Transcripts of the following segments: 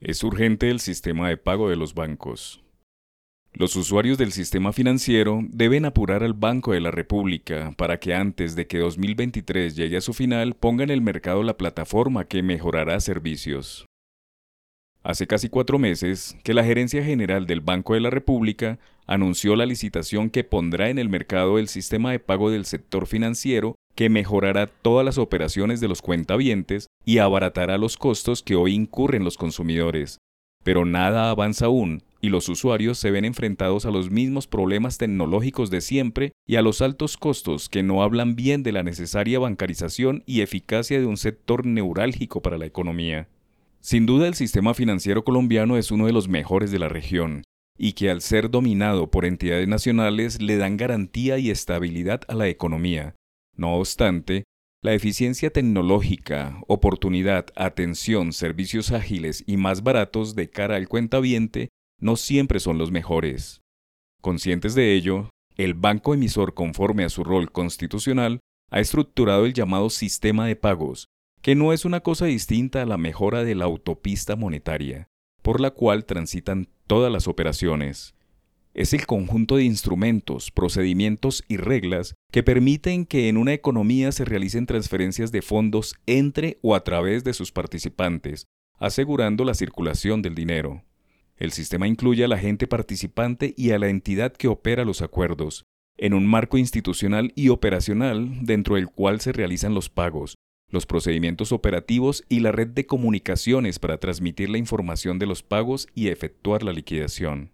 Es urgente el sistema de pago de los bancos. Los usuarios del sistema financiero deben apurar al Banco de la República para que antes de que 2023 llegue a su final ponga en el mercado la plataforma que mejorará servicios. Hace casi cuatro meses que la Gerencia General del Banco de la República anunció la licitación que pondrá en el mercado el sistema de pago del sector financiero que mejorará todas las operaciones de los cuentavientes y abaratará los costos que hoy incurren los consumidores. Pero nada avanza aún y los usuarios se ven enfrentados a los mismos problemas tecnológicos de siempre y a los altos costos que no hablan bien de la necesaria bancarización y eficacia de un sector neurálgico para la economía. Sin duda el sistema financiero colombiano es uno de los mejores de la región, y que al ser dominado por entidades nacionales le dan garantía y estabilidad a la economía. No obstante, la eficiencia tecnológica, oportunidad, atención, servicios ágiles y más baratos de cara al cuentaviente no siempre son los mejores. Conscientes de ello, el banco emisor conforme a su rol constitucional ha estructurado el llamado sistema de pagos, que no es una cosa distinta a la mejora de la autopista monetaria, por la cual transitan todas las operaciones. Es el conjunto de instrumentos, procedimientos y reglas que permiten que en una economía se realicen transferencias de fondos entre o a través de sus participantes, asegurando la circulación del dinero. El sistema incluye a la gente participante y a la entidad que opera los acuerdos, en un marco institucional y operacional dentro del cual se realizan los pagos, los procedimientos operativos y la red de comunicaciones para transmitir la información de los pagos y efectuar la liquidación.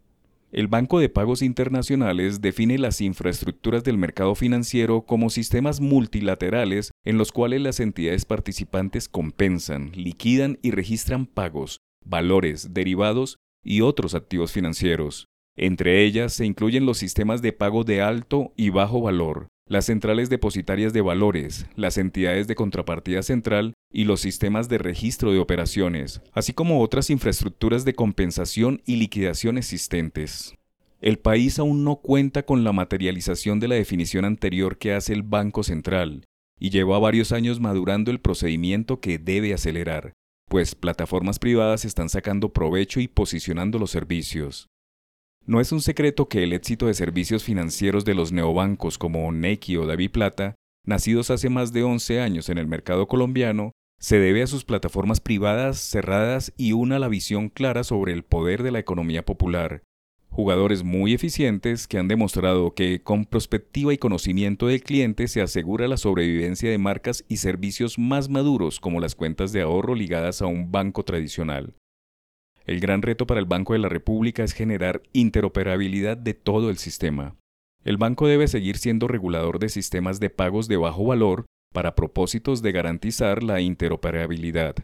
El Banco de Pagos Internacionales define las infraestructuras del mercado financiero como sistemas multilaterales en los cuales las entidades participantes compensan, liquidan y registran pagos, valores, derivados y otros activos financieros. Entre ellas se incluyen los sistemas de pago de alto y bajo valor, las centrales depositarias de valores, las entidades de contrapartida central y los sistemas de registro de operaciones, así como otras infraestructuras de compensación y liquidación existentes. El país aún no cuenta con la materialización de la definición anterior que hace el Banco Central, y lleva varios años madurando el procedimiento que debe acelerar, pues plataformas privadas están sacando provecho y posicionando los servicios. No es un secreto que el éxito de servicios financieros de los neobancos como Nequi o Plata, nacidos hace más de 11 años en el mercado colombiano, se debe a sus plataformas privadas cerradas y una la visión clara sobre el poder de la economía popular, Jugadores muy eficientes que han demostrado que con prospectiva y conocimiento del cliente se asegura la sobrevivencia de marcas y servicios más maduros como las cuentas de ahorro ligadas a un banco tradicional. El gran reto para el Banco de la República es generar interoperabilidad de todo el sistema. El banco debe seguir siendo regulador de sistemas de pagos de bajo valor para propósitos de garantizar la interoperabilidad,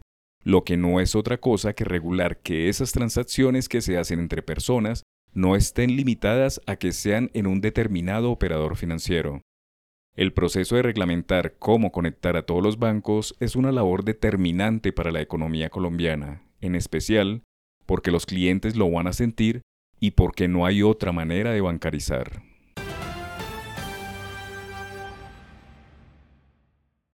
lo que no es otra cosa que regular que esas transacciones que se hacen entre personas no estén limitadas a que sean en un determinado operador financiero. El proceso de reglamentar cómo conectar a todos los bancos es una labor determinante para la economía colombiana, en especial porque los clientes lo van a sentir y porque no hay otra manera de bancarizar.